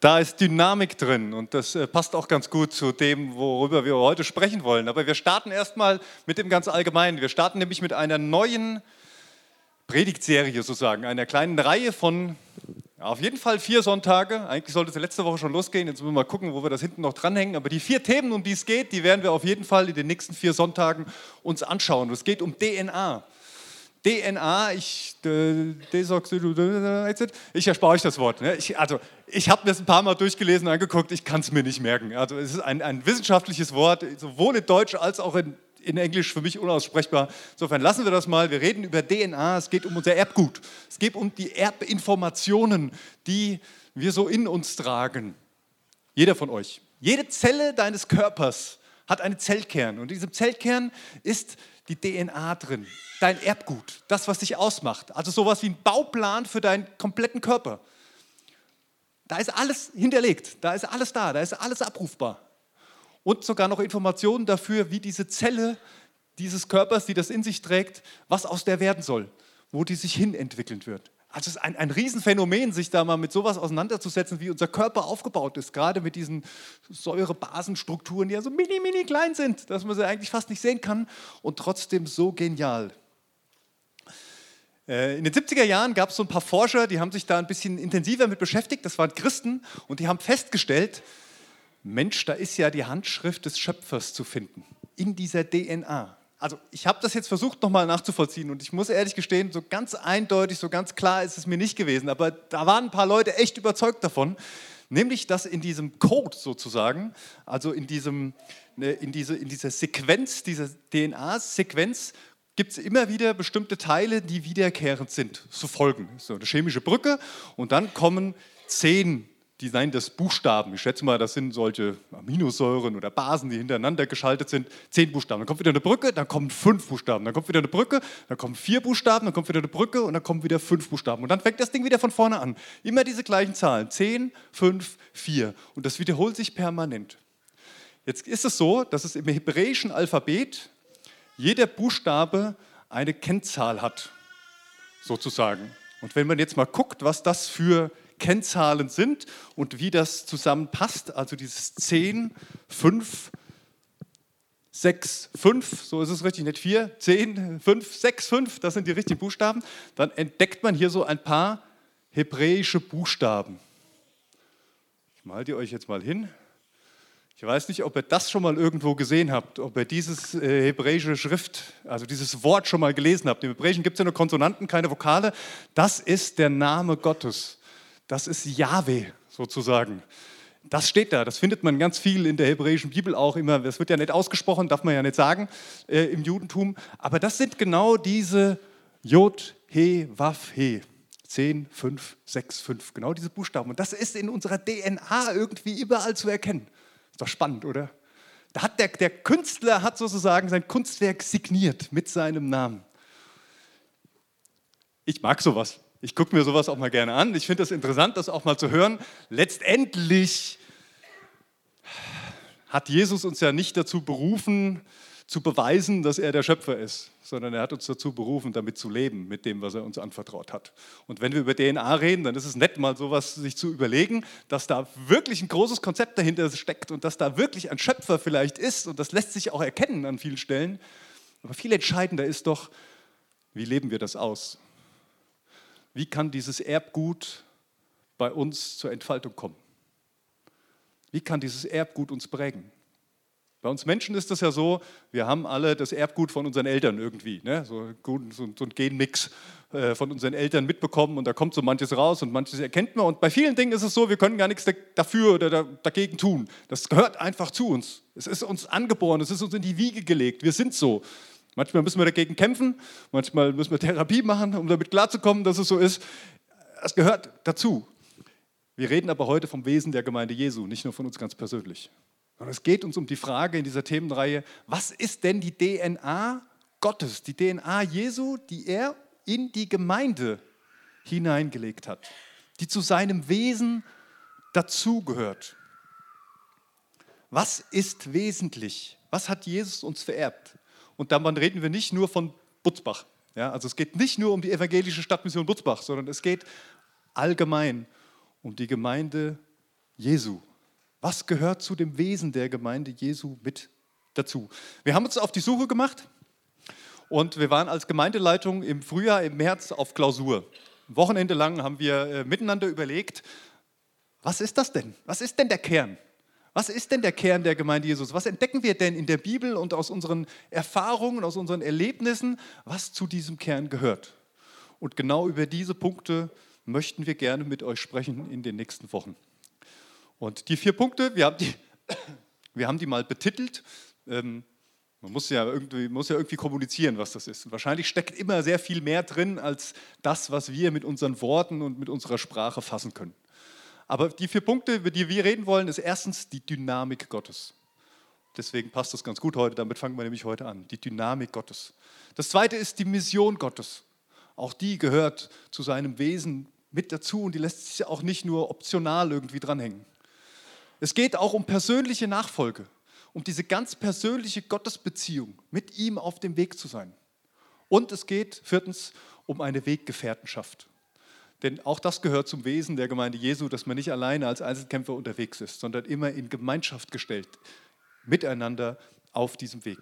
Da ist Dynamik drin und das äh, passt auch ganz gut zu dem, worüber wir heute sprechen wollen. Aber wir starten erstmal mit dem ganz Allgemeinen. Wir starten nämlich mit einer neuen Predigtserie sozusagen, einer kleinen Reihe von auf jeden Fall vier Sonntage. Eigentlich sollte es letzte Woche schon losgehen. Jetzt müssen wir mal gucken, wo wir das hinten noch dranhängen. Aber die vier Themen, um die es geht, die werden wir auf jeden Fall in den nächsten vier Sonntagen uns anschauen. Es geht um DNA. DNA, ich, ich erspare euch das Wort. Ne? Ich, also, ich habe mir das ein paar Mal durchgelesen angeguckt, ich kann es mir nicht merken. Also, es ist ein, ein wissenschaftliches Wort, sowohl in Deutsch als auch in, in Englisch für mich unaussprechbar. Insofern lassen wir das mal. Wir reden über DNA, es geht um unser Erbgut. Es geht um die Erbinformationen, die wir so in uns tragen. Jeder von euch. Jede Zelle deines Körpers hat einen Zellkern. Und in diesem Zellkern ist die DNA drin, dein Erbgut, das, was dich ausmacht. Also sowas wie ein Bauplan für deinen kompletten Körper. Da ist alles hinterlegt, da ist alles da, da ist alles abrufbar. Und sogar noch Informationen dafür, wie diese Zelle dieses Körpers, die das in sich trägt, was aus der werden soll, wo die sich hin entwickeln wird. Also es ist ein, ein Riesenphänomen, sich da mal mit sowas auseinanderzusetzen, wie unser Körper aufgebaut ist, gerade mit diesen Säurebasenstrukturen, die ja so mini, mini klein sind, dass man sie eigentlich fast nicht sehen kann und trotzdem so genial. Äh, in den 70er Jahren gab es so ein paar Forscher, die haben sich da ein bisschen intensiver mit beschäftigt, das waren Christen, und die haben festgestellt, Mensch, da ist ja die Handschrift des Schöpfers zu finden, in dieser DNA also ich habe das jetzt versucht nochmal nachzuvollziehen und ich muss ehrlich gestehen, so ganz eindeutig, so ganz klar ist es mir nicht gewesen, aber da waren ein paar Leute echt überzeugt davon, nämlich dass in diesem Code sozusagen, also in, diesem, ne, in, diese, in dieser Sequenz, dieser DNA-Sequenz, gibt es immer wieder bestimmte Teile, die wiederkehrend sind, zu folgen. So eine chemische Brücke und dann kommen zehn die seien das Buchstaben. Ich schätze mal, das sind solche Aminosäuren oder Basen, die hintereinander geschaltet sind. Zehn Buchstaben. Dann kommt wieder eine Brücke, dann kommen fünf Buchstaben. Dann kommt wieder eine Brücke, dann kommen vier Buchstaben, dann kommt wieder eine Brücke und dann kommen wieder fünf Buchstaben. Und dann fängt das Ding wieder von vorne an. Immer diese gleichen Zahlen. Zehn, fünf, vier. Und das wiederholt sich permanent. Jetzt ist es so, dass es im hebräischen Alphabet jeder Buchstabe eine Kennzahl hat, sozusagen. Und wenn man jetzt mal guckt, was das für Kennzahlen sind und wie das zusammenpasst. Also dieses 10, 5, 6, 5, so ist es richtig, nicht 4, 10, 5, 6, 5, das sind die richtigen Buchstaben. Dann entdeckt man hier so ein paar hebräische Buchstaben. Ich mal die euch jetzt mal hin. Ich weiß nicht, ob ihr das schon mal irgendwo gesehen habt, ob ihr dieses äh, hebräische Schrift, also dieses Wort schon mal gelesen habt. Im Hebräischen gibt es ja nur Konsonanten, keine Vokale. Das ist der Name Gottes. Das ist Yahweh sozusagen. Das steht da, das findet man ganz viel in der hebräischen Bibel auch immer. Das wird ja nicht ausgesprochen, darf man ja nicht sagen äh, im Judentum. Aber das sind genau diese Jod, He, Waf, He. 10, 5, 6, 5, genau diese Buchstaben. Und das ist in unserer DNA irgendwie überall zu erkennen. Ist doch spannend, oder? Da hat der, der Künstler hat sozusagen sein Kunstwerk signiert mit seinem Namen. Ich mag sowas. Ich gucke mir sowas auch mal gerne an. Ich finde es das interessant, das auch mal zu hören. Letztendlich hat Jesus uns ja nicht dazu berufen, zu beweisen, dass er der Schöpfer ist, sondern er hat uns dazu berufen, damit zu leben, mit dem, was er uns anvertraut hat. Und wenn wir über DNA reden, dann ist es nett, mal sowas sich zu überlegen, dass da wirklich ein großes Konzept dahinter steckt und dass da wirklich ein Schöpfer vielleicht ist und das lässt sich auch erkennen an vielen Stellen. Aber viel entscheidender ist doch, wie leben wir das aus? Wie kann dieses Erbgut bei uns zur Entfaltung kommen? Wie kann dieses Erbgut uns prägen? Bei uns Menschen ist das ja so, wir haben alle das Erbgut von unseren Eltern irgendwie, ne? so, so, so ein Genmix äh, von unseren Eltern mitbekommen und da kommt so manches raus und manches erkennt man. Und bei vielen Dingen ist es so, wir können gar nichts dafür oder dagegen tun. Das gehört einfach zu uns. Es ist uns angeboren, es ist uns in die Wiege gelegt. Wir sind so. Manchmal müssen wir dagegen kämpfen, manchmal müssen wir Therapie machen, um damit klarzukommen, dass es so ist. Es gehört dazu. Wir reden aber heute vom Wesen der Gemeinde Jesu, nicht nur von uns ganz persönlich. Sondern es geht uns um die Frage in dieser Themenreihe, was ist denn die DNA Gottes, die DNA Jesu, die er in die Gemeinde hineingelegt hat, die zu seinem Wesen dazugehört. Was ist wesentlich? Was hat Jesus uns vererbt? Und dann reden wir nicht nur von Butzbach. Ja, also es geht nicht nur um die evangelische Stadtmission Butzbach, sondern es geht allgemein um die Gemeinde Jesu. Was gehört zu dem Wesen der Gemeinde Jesu mit dazu? Wir haben uns auf die Suche gemacht und wir waren als Gemeindeleitung im Frühjahr, im März auf Klausur. Wochenende lang haben wir äh, miteinander überlegt, was ist das denn? Was ist denn der Kern? Was ist denn der Kern der Gemeinde Jesus? Was entdecken wir denn in der Bibel und aus unseren Erfahrungen, aus unseren Erlebnissen, was zu diesem Kern gehört? Und genau über diese Punkte möchten wir gerne mit euch sprechen in den nächsten Wochen. Und die vier Punkte, wir haben die, wir haben die mal betitelt. Ähm, man muss ja, irgendwie, muss ja irgendwie kommunizieren, was das ist. Und wahrscheinlich steckt immer sehr viel mehr drin als das, was wir mit unseren Worten und mit unserer Sprache fassen können. Aber die vier Punkte, über die wir reden wollen, ist erstens die Dynamik Gottes. Deswegen passt das ganz gut heute, damit fangen wir nämlich heute an. Die Dynamik Gottes. Das zweite ist die Mission Gottes. Auch die gehört zu seinem Wesen mit dazu und die lässt sich auch nicht nur optional irgendwie dranhängen. Es geht auch um persönliche Nachfolge, um diese ganz persönliche Gottesbeziehung, mit ihm auf dem Weg zu sein. Und es geht viertens um eine Weggefährtenschaft. Denn auch das gehört zum Wesen der Gemeinde Jesu, dass man nicht alleine als Einzelkämpfer unterwegs ist, sondern immer in Gemeinschaft gestellt, miteinander auf diesem Weg.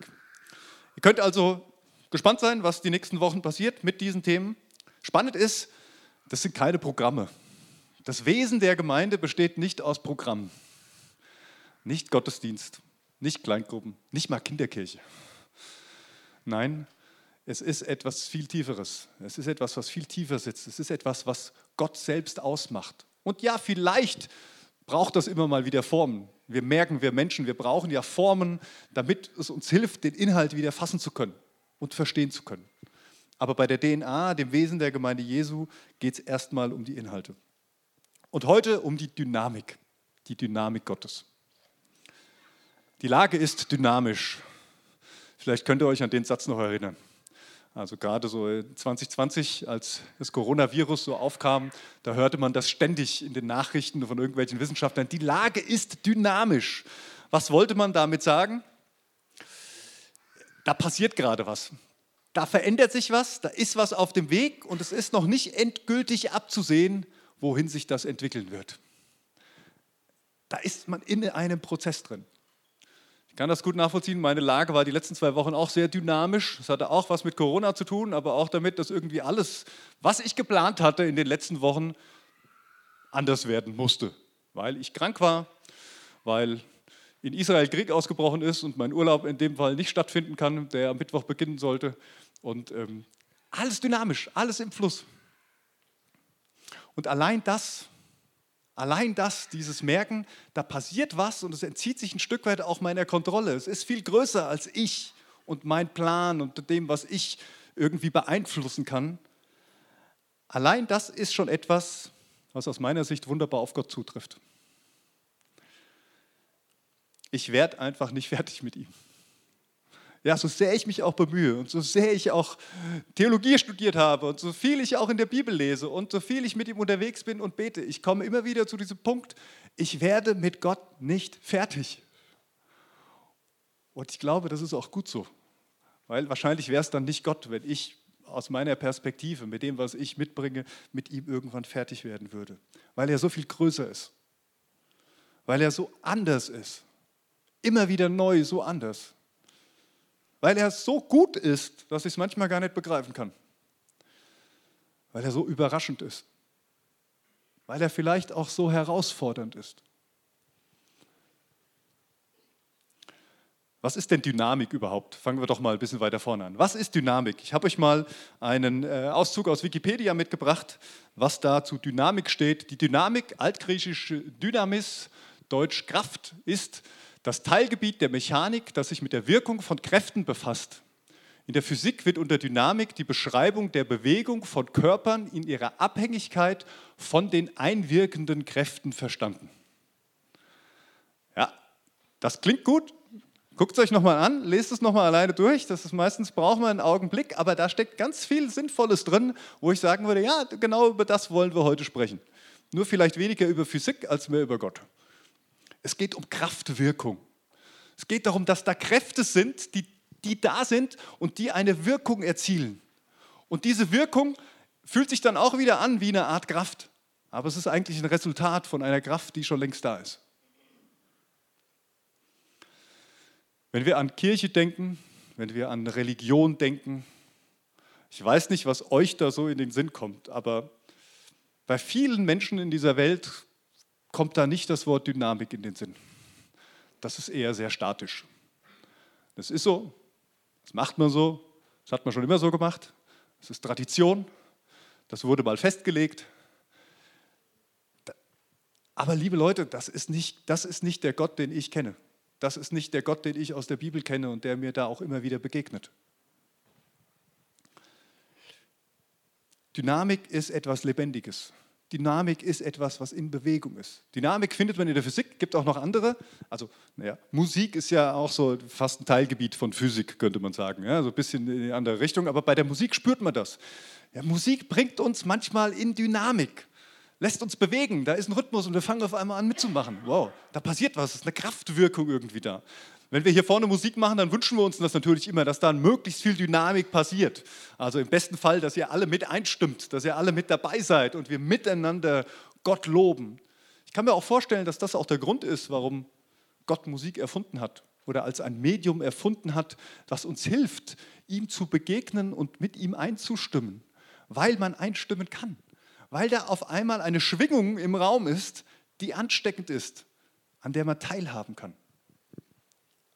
Ihr könnt also gespannt sein, was die nächsten Wochen passiert mit diesen Themen. Spannend ist, das sind keine Programme. Das Wesen der Gemeinde besteht nicht aus Programmen. Nicht Gottesdienst, nicht Kleingruppen, nicht mal Kinderkirche. Nein, es ist etwas viel Tieferes. Es ist etwas, was viel tiefer sitzt. Es ist etwas, was Gott selbst ausmacht. Und ja, vielleicht braucht das immer mal wieder Formen. Wir merken, wir Menschen, wir brauchen ja Formen, damit es uns hilft, den Inhalt wieder fassen zu können und verstehen zu können. Aber bei der DNA, dem Wesen der Gemeinde Jesu, geht es erstmal um die Inhalte. Und heute um die Dynamik, die Dynamik Gottes. Die Lage ist dynamisch. Vielleicht könnt ihr euch an den Satz noch erinnern. Also gerade so 2020, als das Coronavirus so aufkam, da hörte man das ständig in den Nachrichten von irgendwelchen Wissenschaftlern. Die Lage ist dynamisch. Was wollte man damit sagen? Da passiert gerade was. Da verändert sich was, da ist was auf dem Weg und es ist noch nicht endgültig abzusehen, wohin sich das entwickeln wird. Da ist man in einem Prozess drin kann das gut nachvollziehen. Meine Lage war die letzten zwei Wochen auch sehr dynamisch. Das hatte auch was mit Corona zu tun, aber auch damit, dass irgendwie alles, was ich geplant hatte in den letzten Wochen, anders werden musste. Weil ich krank war, weil in Israel Krieg ausgebrochen ist und mein Urlaub in dem Fall nicht stattfinden kann, der am Mittwoch beginnen sollte. Und ähm, alles dynamisch, alles im Fluss. Und allein das Allein das, dieses Merken, da passiert was und es entzieht sich ein Stück weit auch meiner Kontrolle. Es ist viel größer als ich und mein Plan und dem, was ich irgendwie beeinflussen kann. Allein das ist schon etwas, was aus meiner Sicht wunderbar auf Gott zutrifft. Ich werde einfach nicht fertig mit ihm. Ja, so sehr ich mich auch bemühe und so sehr ich auch Theologie studiert habe und so viel ich auch in der Bibel lese und so viel ich mit ihm unterwegs bin und bete, ich komme immer wieder zu diesem Punkt, ich werde mit Gott nicht fertig. Und ich glaube, das ist auch gut so, weil wahrscheinlich wäre es dann nicht Gott, wenn ich aus meiner Perspektive, mit dem, was ich mitbringe, mit ihm irgendwann fertig werden würde, weil er so viel größer ist, weil er so anders ist, immer wieder neu, so anders weil er so gut ist, dass ich es manchmal gar nicht begreifen kann. Weil er so überraschend ist. Weil er vielleicht auch so herausfordernd ist. Was ist denn Dynamik überhaupt? Fangen wir doch mal ein bisschen weiter vorne an. Was ist Dynamik? Ich habe euch mal einen äh, Auszug aus Wikipedia mitgebracht, was da zu Dynamik steht. Die Dynamik, altgriechische Dynamis, deutsch Kraft, ist das Teilgebiet der Mechanik, das sich mit der Wirkung von Kräften befasst. In der Physik wird unter Dynamik die Beschreibung der Bewegung von Körpern in ihrer Abhängigkeit von den einwirkenden Kräften verstanden. Ja, das klingt gut. Guckt es euch nochmal an, lest es nochmal alleine durch. Das ist meistens braucht man einen Augenblick, aber da steckt ganz viel Sinnvolles drin, wo ich sagen würde, ja, genau über das wollen wir heute sprechen. Nur vielleicht weniger über Physik als mehr über Gott. Es geht um Kraftwirkung. Es geht darum, dass da Kräfte sind, die, die da sind und die eine Wirkung erzielen. Und diese Wirkung fühlt sich dann auch wieder an wie eine Art Kraft. Aber es ist eigentlich ein Resultat von einer Kraft, die schon längst da ist. Wenn wir an Kirche denken, wenn wir an Religion denken, ich weiß nicht, was euch da so in den Sinn kommt, aber bei vielen Menschen in dieser Welt kommt da nicht das Wort Dynamik in den Sinn. Das ist eher sehr statisch. Das ist so, das macht man so, das hat man schon immer so gemacht, das ist Tradition, das wurde mal festgelegt. Aber liebe Leute, das ist nicht, das ist nicht der Gott, den ich kenne. Das ist nicht der Gott, den ich aus der Bibel kenne und der mir da auch immer wieder begegnet. Dynamik ist etwas Lebendiges. Dynamik ist etwas, was in Bewegung ist. Dynamik findet man in der Physik, gibt auch noch andere. Also, naja, Musik ist ja auch so fast ein Teilgebiet von Physik, könnte man sagen. Ja, so ein bisschen in die andere Richtung. Aber bei der Musik spürt man das. Ja, Musik bringt uns manchmal in Dynamik, lässt uns bewegen. Da ist ein Rhythmus und wir fangen auf einmal an mitzumachen. Wow, da passiert was, es ist eine Kraftwirkung irgendwie da. Wenn wir hier vorne Musik machen, dann wünschen wir uns das natürlich immer, dass da möglichst viel Dynamik passiert. Also im besten Fall, dass ihr alle mit einstimmt, dass ihr alle mit dabei seid und wir miteinander Gott loben. Ich kann mir auch vorstellen, dass das auch der Grund ist, warum Gott Musik erfunden hat oder als ein Medium erfunden hat, das uns hilft, ihm zu begegnen und mit ihm einzustimmen, weil man einstimmen kann, weil da auf einmal eine Schwingung im Raum ist, die ansteckend ist, an der man teilhaben kann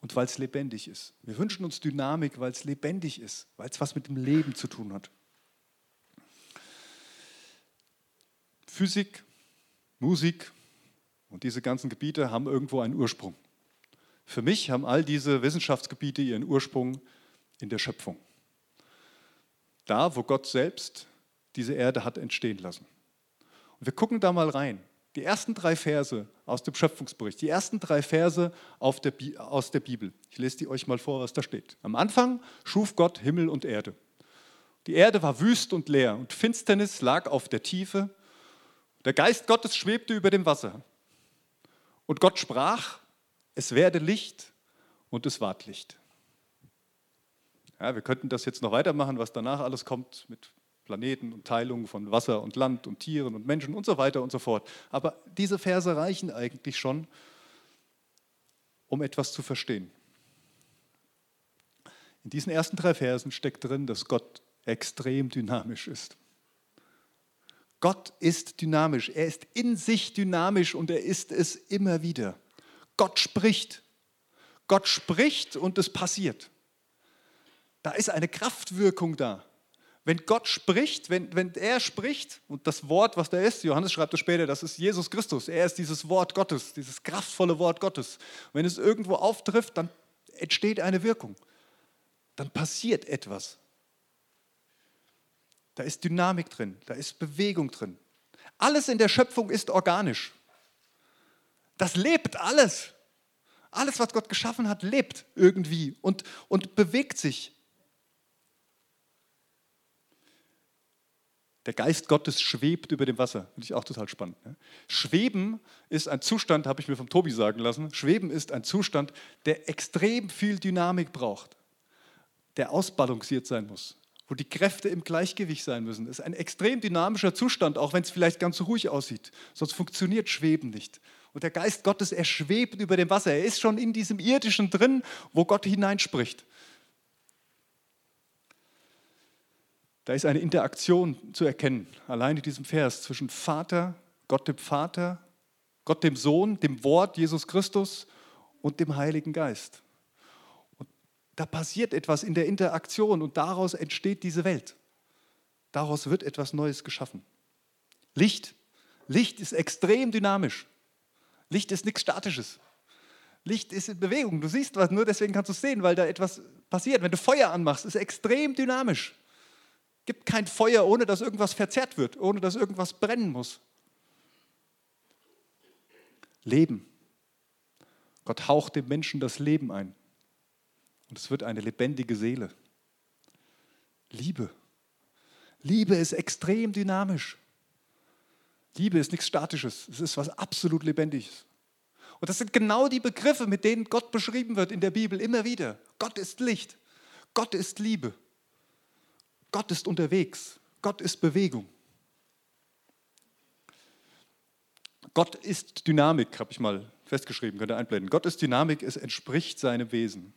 und weil es lebendig ist. Wir wünschen uns Dynamik, weil es lebendig ist, weil es was mit dem Leben zu tun hat. Physik, Musik und diese ganzen Gebiete haben irgendwo einen Ursprung. Für mich haben all diese Wissenschaftsgebiete ihren Ursprung in der Schöpfung. Da, wo Gott selbst diese Erde hat entstehen lassen. Und wir gucken da mal rein. Die ersten drei Verse aus dem Schöpfungsbericht, die ersten drei Verse der aus der Bibel. Ich lese die euch mal vor, was da steht. Am Anfang schuf Gott Himmel und Erde. Die Erde war wüst und leer und Finsternis lag auf der Tiefe. Der Geist Gottes schwebte über dem Wasser. Und Gott sprach, es werde Licht und es ward Licht. Ja, wir könnten das jetzt noch weitermachen, was danach alles kommt mit Planeten und Teilungen von Wasser und Land und Tieren und Menschen und so weiter und so fort. Aber diese Verse reichen eigentlich schon, um etwas zu verstehen. In diesen ersten drei Versen steckt drin, dass Gott extrem dynamisch ist. Gott ist dynamisch, er ist in sich dynamisch und er ist es immer wieder. Gott spricht. Gott spricht und es passiert. Da ist eine Kraftwirkung da. Wenn Gott spricht, wenn, wenn er spricht und das Wort, was da ist, Johannes schreibt es später, das ist Jesus Christus. Er ist dieses Wort Gottes, dieses kraftvolle Wort Gottes. Wenn es irgendwo auftrifft, dann entsteht eine Wirkung. Dann passiert etwas. Da ist Dynamik drin, da ist Bewegung drin. Alles in der Schöpfung ist organisch. Das lebt alles. Alles, was Gott geschaffen hat, lebt irgendwie und, und bewegt sich. Der Geist Gottes schwebt über dem Wasser. Finde ich auch total spannend. Ne? Schweben ist ein Zustand, habe ich mir vom Tobi sagen lassen. Schweben ist ein Zustand, der extrem viel Dynamik braucht, der ausbalanciert sein muss, wo die Kräfte im Gleichgewicht sein müssen. Das ist ein extrem dynamischer Zustand, auch wenn es vielleicht ganz ruhig aussieht. Sonst funktioniert Schweben nicht. Und der Geist Gottes, er schwebt über dem Wasser. Er ist schon in diesem irdischen drin, wo Gott hineinspricht. Da ist eine Interaktion zu erkennen, allein in diesem Vers, zwischen Vater, Gott dem Vater, Gott dem Sohn, dem Wort Jesus Christus und dem Heiligen Geist. Und da passiert etwas in der Interaktion und daraus entsteht diese Welt. Daraus wird etwas Neues geschaffen. Licht. Licht ist extrem dynamisch. Licht ist nichts Statisches. Licht ist in Bewegung. Du siehst was, nur deswegen kannst du es sehen, weil da etwas passiert. Wenn du Feuer anmachst, ist extrem dynamisch gibt kein Feuer, ohne dass irgendwas verzerrt wird, ohne dass irgendwas brennen muss. Leben. Gott haucht dem Menschen das Leben ein. Und es wird eine lebendige Seele. Liebe. Liebe ist extrem dynamisch. Liebe ist nichts Statisches. Es ist was absolut Lebendiges. Und das sind genau die Begriffe, mit denen Gott beschrieben wird in der Bibel immer wieder. Gott ist Licht. Gott ist Liebe. Gott ist unterwegs. Gott ist Bewegung. Gott ist Dynamik, habe ich mal festgeschrieben, könnt ihr einblenden. Gott ist Dynamik, es entspricht seinem Wesen.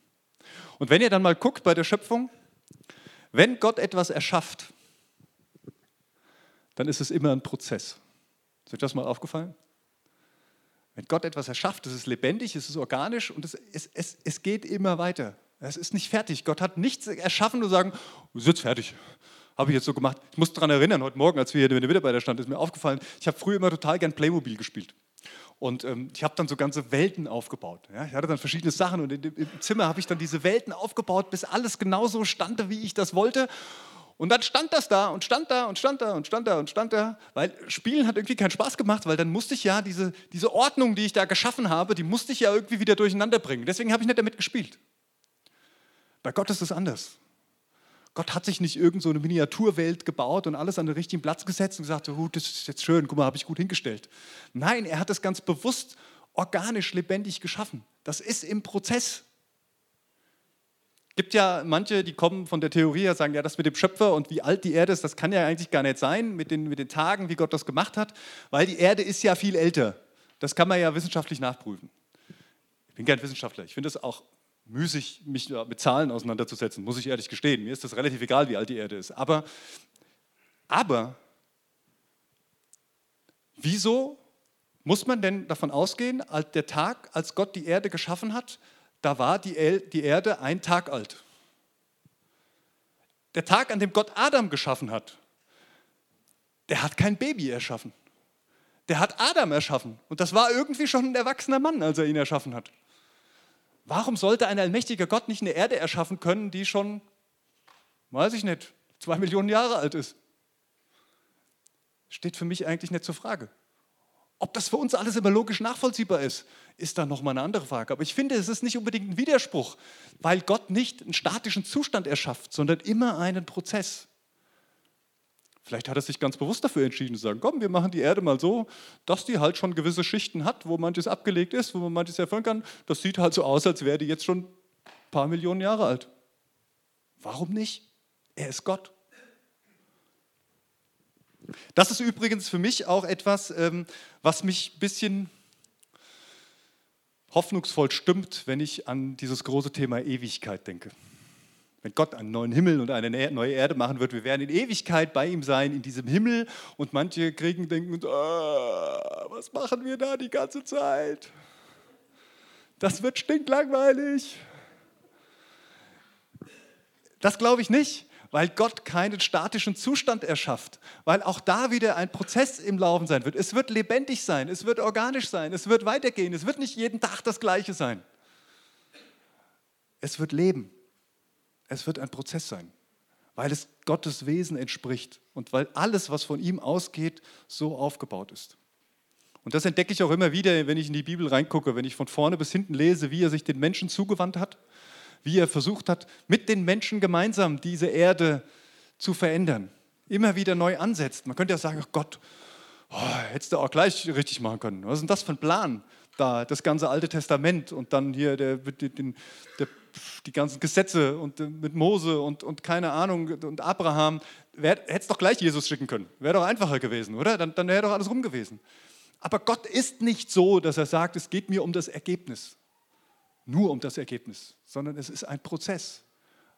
Und wenn ihr dann mal guckt bei der Schöpfung, wenn Gott etwas erschafft, dann ist es immer ein Prozess. Ist euch das mal aufgefallen? Wenn Gott etwas erschafft, es ist lebendig, es ist organisch und es, es, es, es geht immer weiter. Es ist nicht fertig. Gott hat nichts erschaffen und sagen, ist jetzt fertig. Habe ich jetzt so gemacht. Ich muss daran erinnern, heute Morgen, als wir hier mit der Mitarbeiter standen, ist mir aufgefallen, ich habe früher immer total gern Playmobil gespielt. Und ähm, ich habe dann so ganze Welten aufgebaut. Ja? Ich hatte dann verschiedene Sachen und im, im Zimmer habe ich dann diese Welten aufgebaut, bis alles genauso stand, wie ich das wollte. Und dann stand das da und stand da und stand da und stand da und stand da, weil Spielen hat irgendwie keinen Spaß gemacht, weil dann musste ich ja diese, diese Ordnung, die ich da geschaffen habe, die musste ich ja irgendwie wieder durcheinander bringen. Deswegen habe ich nicht damit gespielt. Bei Gott ist es anders. Gott hat sich nicht irgend so eine Miniaturwelt gebaut und alles an den richtigen Platz gesetzt und gesagt, oh, das ist jetzt schön, guck mal, habe ich gut hingestellt. Nein, er hat es ganz bewusst organisch, lebendig geschaffen. Das ist im Prozess. gibt ja manche, die kommen von der Theorie her, sagen, ja, das mit dem Schöpfer und wie alt die Erde ist, das kann ja eigentlich gar nicht sein mit den, mit den Tagen, wie Gott das gemacht hat, weil die Erde ist ja viel älter. Das kann man ja wissenschaftlich nachprüfen. Ich bin kein Wissenschaftler. Ich finde es auch müßig, mich mit Zahlen auseinanderzusetzen, muss ich ehrlich gestehen. Mir ist das relativ egal, wie alt die Erde ist. Aber, aber wieso muss man denn davon ausgehen, als der Tag, als Gott die Erde geschaffen hat, da war die, die Erde ein Tag alt? Der Tag, an dem Gott Adam geschaffen hat, der hat kein Baby erschaffen. Der hat Adam erschaffen. Und das war irgendwie schon ein erwachsener Mann, als er ihn erschaffen hat. Warum sollte ein allmächtiger Gott nicht eine Erde erschaffen können, die schon, weiß ich nicht, zwei Millionen Jahre alt ist? Steht für mich eigentlich nicht zur Frage. Ob das für uns alles immer logisch nachvollziehbar ist, ist dann nochmal eine andere Frage. Aber ich finde, es ist nicht unbedingt ein Widerspruch, weil Gott nicht einen statischen Zustand erschafft, sondern immer einen Prozess. Vielleicht hat er sich ganz bewusst dafür entschieden zu sagen, komm, wir machen die Erde mal so, dass die halt schon gewisse Schichten hat, wo manches abgelegt ist, wo man manches erfüllen kann. Das sieht halt so aus, als wäre die jetzt schon ein paar Millionen Jahre alt. Warum nicht? Er ist Gott. Das ist übrigens für mich auch etwas, ähm, was mich ein bisschen hoffnungsvoll stimmt, wenn ich an dieses große Thema Ewigkeit denke wenn Gott einen neuen Himmel und eine neue Erde machen wird, wir werden in Ewigkeit bei ihm sein, in diesem Himmel. Und manche kriegen denken, oh, was machen wir da die ganze Zeit? Das wird stinklangweilig. Das glaube ich nicht, weil Gott keinen statischen Zustand erschafft, weil auch da wieder ein Prozess im Laufen sein wird. Es wird lebendig sein, es wird organisch sein, es wird weitergehen, es wird nicht jeden Tag das Gleiche sein. Es wird leben. Es wird ein Prozess sein, weil es Gottes Wesen entspricht und weil alles, was von ihm ausgeht, so aufgebaut ist. Und das entdecke ich auch immer wieder, wenn ich in die Bibel reingucke, wenn ich von vorne bis hinten lese, wie er sich den Menschen zugewandt hat, wie er versucht hat, mit den Menschen gemeinsam diese Erde zu verändern, immer wieder neu ansetzt. Man könnte ja sagen, ach Gott, oh, hättest du auch gleich richtig machen können. Was ist denn das für ein Plan? Da, das ganze Alte Testament und dann hier der, der, der die ganzen Gesetze und äh, mit Mose und, und keine Ahnung und Abraham, hätte es doch gleich Jesus schicken können. Wäre doch einfacher gewesen, oder? Dann, dann wäre doch alles rum gewesen. Aber Gott ist nicht so, dass er sagt, es geht mir um das Ergebnis. Nur um das Ergebnis, sondern es ist ein Prozess,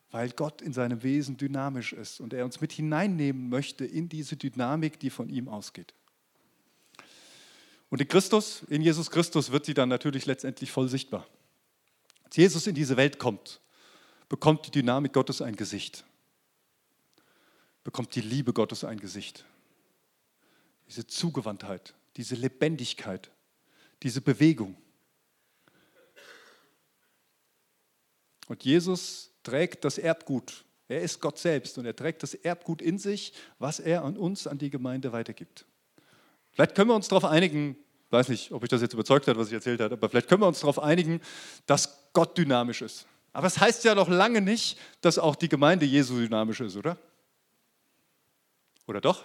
weil Gott in seinem Wesen dynamisch ist und er uns mit hineinnehmen möchte in diese Dynamik, die von ihm ausgeht. Und in Christus, in Jesus Christus wird sie dann natürlich letztendlich voll sichtbar. Als Jesus in diese Welt kommt, bekommt die Dynamik Gottes ein Gesicht, bekommt die Liebe Gottes ein Gesicht. Diese Zugewandtheit, diese Lebendigkeit, diese Bewegung. Und Jesus trägt das Erbgut. Er ist Gott selbst und er trägt das Erbgut in sich, was er an uns, an die Gemeinde weitergibt. Vielleicht können wir uns darauf einigen, ich weiß nicht, ob ich das jetzt überzeugt hat, was ich erzählt habe, aber vielleicht können wir uns darauf einigen, dass Gott dynamisch ist. Aber es das heißt ja noch lange nicht, dass auch die Gemeinde Jesu dynamisch ist, oder? Oder doch?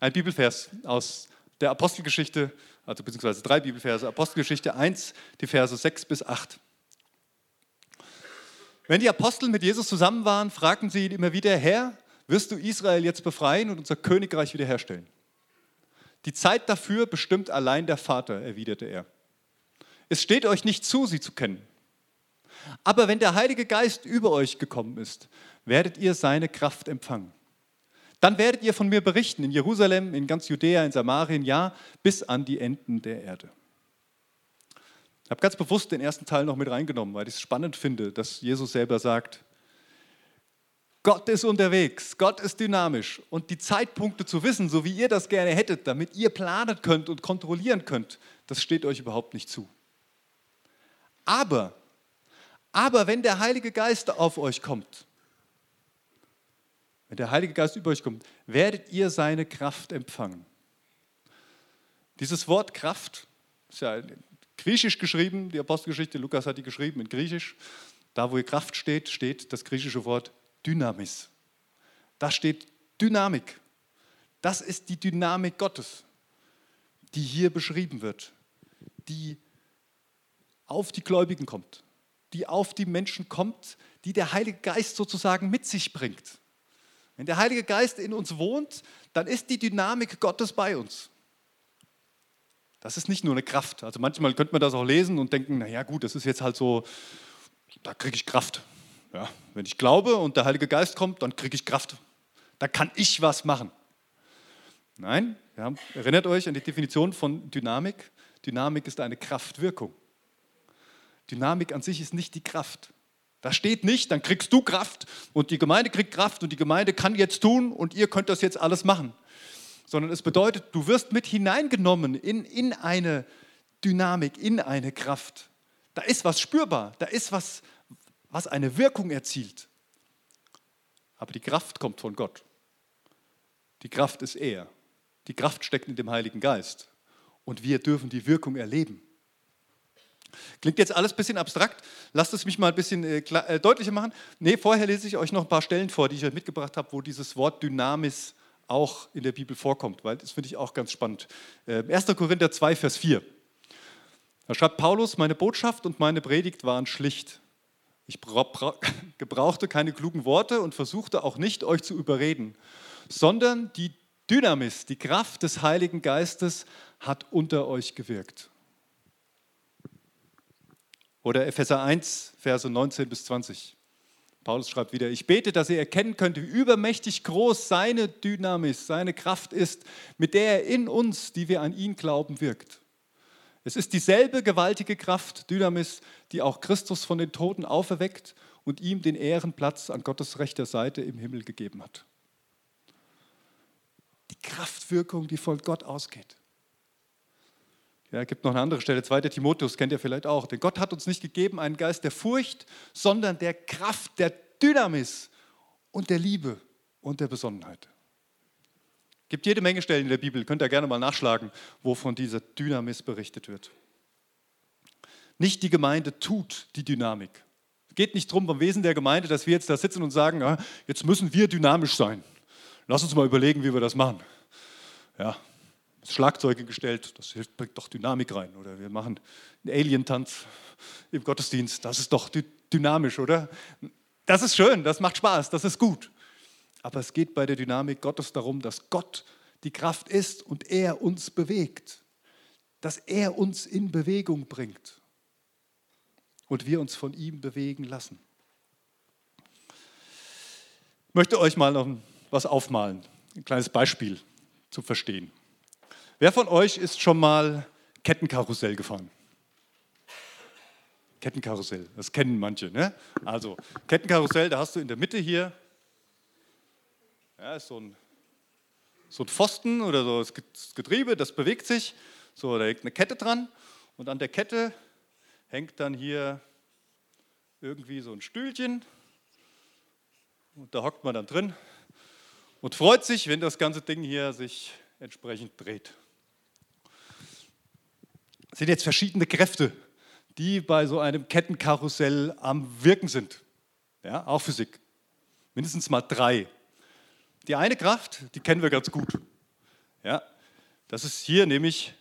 Ein Bibelvers aus der Apostelgeschichte, also beziehungsweise drei Bibelverse, Apostelgeschichte 1, die Verse 6 bis 8. Wenn die Apostel mit Jesus zusammen waren, fragten sie ihn immer wieder, Herr, wirst du Israel jetzt befreien und unser Königreich wiederherstellen? Die Zeit dafür bestimmt allein der Vater, erwiderte er. Es steht euch nicht zu, sie zu kennen. Aber wenn der Heilige Geist über euch gekommen ist, werdet ihr seine Kraft empfangen. Dann werdet ihr von mir berichten in Jerusalem, in ganz Judäa, in Samarien, ja, bis an die Enden der Erde. Ich habe ganz bewusst den ersten Teil noch mit reingenommen, weil ich es spannend finde, dass Jesus selber sagt, Gott ist unterwegs, Gott ist dynamisch und die Zeitpunkte zu wissen, so wie ihr das gerne hättet, damit ihr planen könnt und kontrollieren könnt, das steht euch überhaupt nicht zu. Aber, aber wenn der Heilige Geist auf euch kommt, wenn der Heilige Geist über euch kommt, werdet ihr seine Kraft empfangen. Dieses Wort Kraft ist ja griechisch geschrieben, die Apostelgeschichte, Lukas hat die geschrieben in griechisch. Da, wo Kraft steht, steht das griechische Wort Dynamis. Da steht Dynamik. Das ist die Dynamik Gottes, die hier beschrieben wird, die auf die Gläubigen kommt, die auf die Menschen kommt, die der Heilige Geist sozusagen mit sich bringt. Wenn der Heilige Geist in uns wohnt, dann ist die Dynamik Gottes bei uns. Das ist nicht nur eine Kraft. Also manchmal könnte man das auch lesen und denken, naja gut, das ist jetzt halt so, da kriege ich Kraft. Ja, wenn ich glaube und der Heilige Geist kommt, dann kriege ich Kraft. Da kann ich was machen. Nein, ja, erinnert euch an die Definition von Dynamik. Dynamik ist eine Kraftwirkung. Dynamik an sich ist nicht die Kraft. Da steht nicht, dann kriegst du Kraft und die Gemeinde kriegt Kraft und die Gemeinde kann jetzt tun und ihr könnt das jetzt alles machen sondern es bedeutet, du wirst mit hineingenommen in, in eine Dynamik, in eine Kraft. Da ist was spürbar, da ist was, was eine Wirkung erzielt. Aber die Kraft kommt von Gott. Die Kraft ist er. Die Kraft steckt in dem Heiligen Geist. Und wir dürfen die Wirkung erleben. Klingt jetzt alles ein bisschen abstrakt. Lasst es mich mal ein bisschen äh, klar, äh, deutlicher machen. Nee, vorher lese ich euch noch ein paar Stellen vor, die ich euch mitgebracht habe, wo dieses Wort Dynamis auch in der Bibel vorkommt, weil das finde ich auch ganz spannend. 1. Ähm, Korinther 2, Vers 4. Da schreibt Paulus, meine Botschaft und meine Predigt waren schlicht. Ich gebrauchte keine klugen Worte und versuchte auch nicht, euch zu überreden, sondern die Dynamis, die Kraft des Heiligen Geistes hat unter euch gewirkt. Oder Epheser 1, Verse 19 bis 20. Paulus schreibt wieder, ich bete, dass ihr erkennen könnt, wie übermächtig groß seine Dynamis, seine Kraft ist, mit der er in uns, die wir an ihn glauben, wirkt. Es ist dieselbe gewaltige Kraft, Dynamis, die auch Christus von den Toten auferweckt und ihm den Ehrenplatz an Gottes rechter Seite im Himmel gegeben hat. Die Kraftwirkung, die von Gott ausgeht. Ja, gibt noch eine andere Stelle, 2. Timotheus kennt ihr vielleicht auch. Denn Gott hat uns nicht gegeben einen Geist der Furcht, sondern der Kraft, der Dynamis und der Liebe und der Besonnenheit. Es gibt jede Menge Stellen in der Bibel, könnt ihr gerne mal nachschlagen, wo von dieser Dynamis berichtet wird. Nicht die Gemeinde tut die Dynamik. Es geht nicht darum, beim Wesen der Gemeinde, dass wir jetzt da sitzen und sagen, ja, jetzt müssen wir dynamisch sein. Lass uns mal überlegen, wie wir das machen. Ja, Schlagzeuge gestellt, das bringt doch Dynamik rein. Oder wir machen einen Alien-Tanz im Gottesdienst, das ist doch dynamisch, oder? Das ist schön, das macht Spaß, das ist gut. Aber es geht bei der Dynamik Gottes darum, dass Gott die Kraft ist und er uns bewegt. Dass er uns in Bewegung bringt und wir uns von ihm bewegen lassen. Ich möchte euch mal noch was aufmalen, ein kleines Beispiel zu verstehen. Wer von euch ist schon mal Kettenkarussell gefahren? Kettenkarussell, das kennen manche. Ne? Also Kettenkarussell, da hast du in der Mitte hier ja, ist so, ein, so ein Pfosten oder so das Getriebe, das bewegt sich. So, da hängt eine Kette dran und an der Kette hängt dann hier irgendwie so ein Stühlchen und da hockt man dann drin und freut sich, wenn das ganze Ding hier sich entsprechend dreht sind jetzt verschiedene Kräfte, die bei so einem Kettenkarussell am Wirken sind. Ja, auch Physik. Mindestens mal drei. Die eine Kraft, die kennen wir ganz gut. Ja, das ist hier nämlich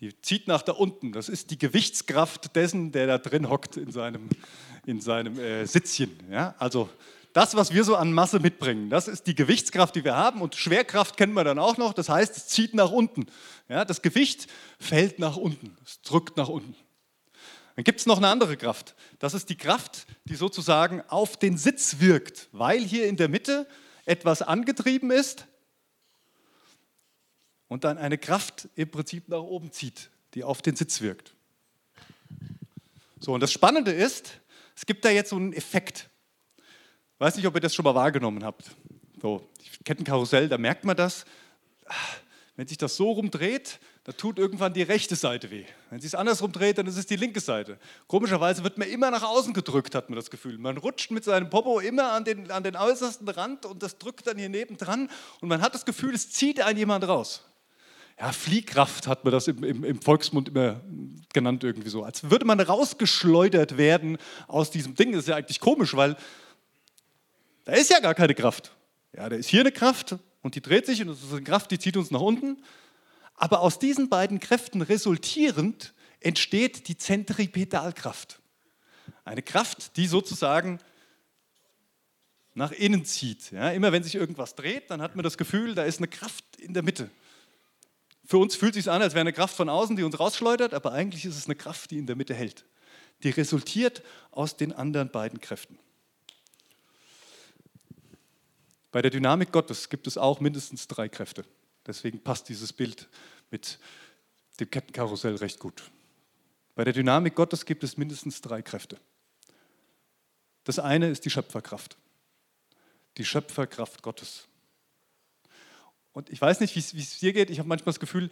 Die zieht nach da unten. Das ist die Gewichtskraft dessen, der da drin hockt in seinem, in seinem äh, Sitzchen. Ja? Also das, was wir so an Masse mitbringen, das ist die Gewichtskraft, die wir haben. Und Schwerkraft kennen wir dann auch noch. Das heißt, es zieht nach unten. Ja? Das Gewicht fällt nach unten. Es drückt nach unten. Dann gibt es noch eine andere Kraft. Das ist die Kraft, die sozusagen auf den Sitz wirkt, weil hier in der Mitte etwas angetrieben ist und dann eine Kraft im Prinzip nach oben zieht, die auf den Sitz wirkt. So, und das Spannende ist, es gibt da jetzt so einen Effekt. Weiß nicht, ob ihr das schon mal wahrgenommen habt. So, Kettenkarussell, da merkt man das. Wenn sich das so rumdreht, da tut irgendwann die rechte Seite weh. Wenn sich es andersrum dreht, dann ist es die linke Seite. Komischerweise wird man immer nach außen gedrückt, hat man das Gefühl. Man rutscht mit seinem Popo immer an den, an den äußersten Rand und das drückt dann hier nebendran und man hat das Gefühl, es zieht einen jemand raus ja, Fliehkraft hat man das im, im, im, Volksmund immer genannt irgendwie so. Als würde man rausgeschleudert werden aus diesem Ding. Das ist ja eigentlich komisch, weil da ist ja gar keine Kraft. Ja, da ist hier eine Kraft und die dreht sich und das ist eine Kraft, die zieht uns nach unten. Aber aus diesen beiden Kräften resultierend entsteht die Zentripedalkraft. Eine Kraft, die sozusagen nach innen zieht. Ja, immer wenn sich irgendwas dreht, dann hat man das Gefühl, da ist eine Kraft in der Mitte. Für uns fühlt es sich an, als wäre eine Kraft von außen, die uns rausschleudert, aber eigentlich ist es eine Kraft, die in der Mitte hält. Die resultiert aus den anderen beiden Kräften. Bei der Dynamik Gottes gibt es auch mindestens drei Kräfte. Deswegen passt dieses Bild mit dem Kettenkarussell recht gut. Bei der Dynamik Gottes gibt es mindestens drei Kräfte. Das eine ist die Schöpferkraft. Die Schöpferkraft Gottes. Und ich weiß nicht, wie es dir geht. Ich habe manchmal das Gefühl,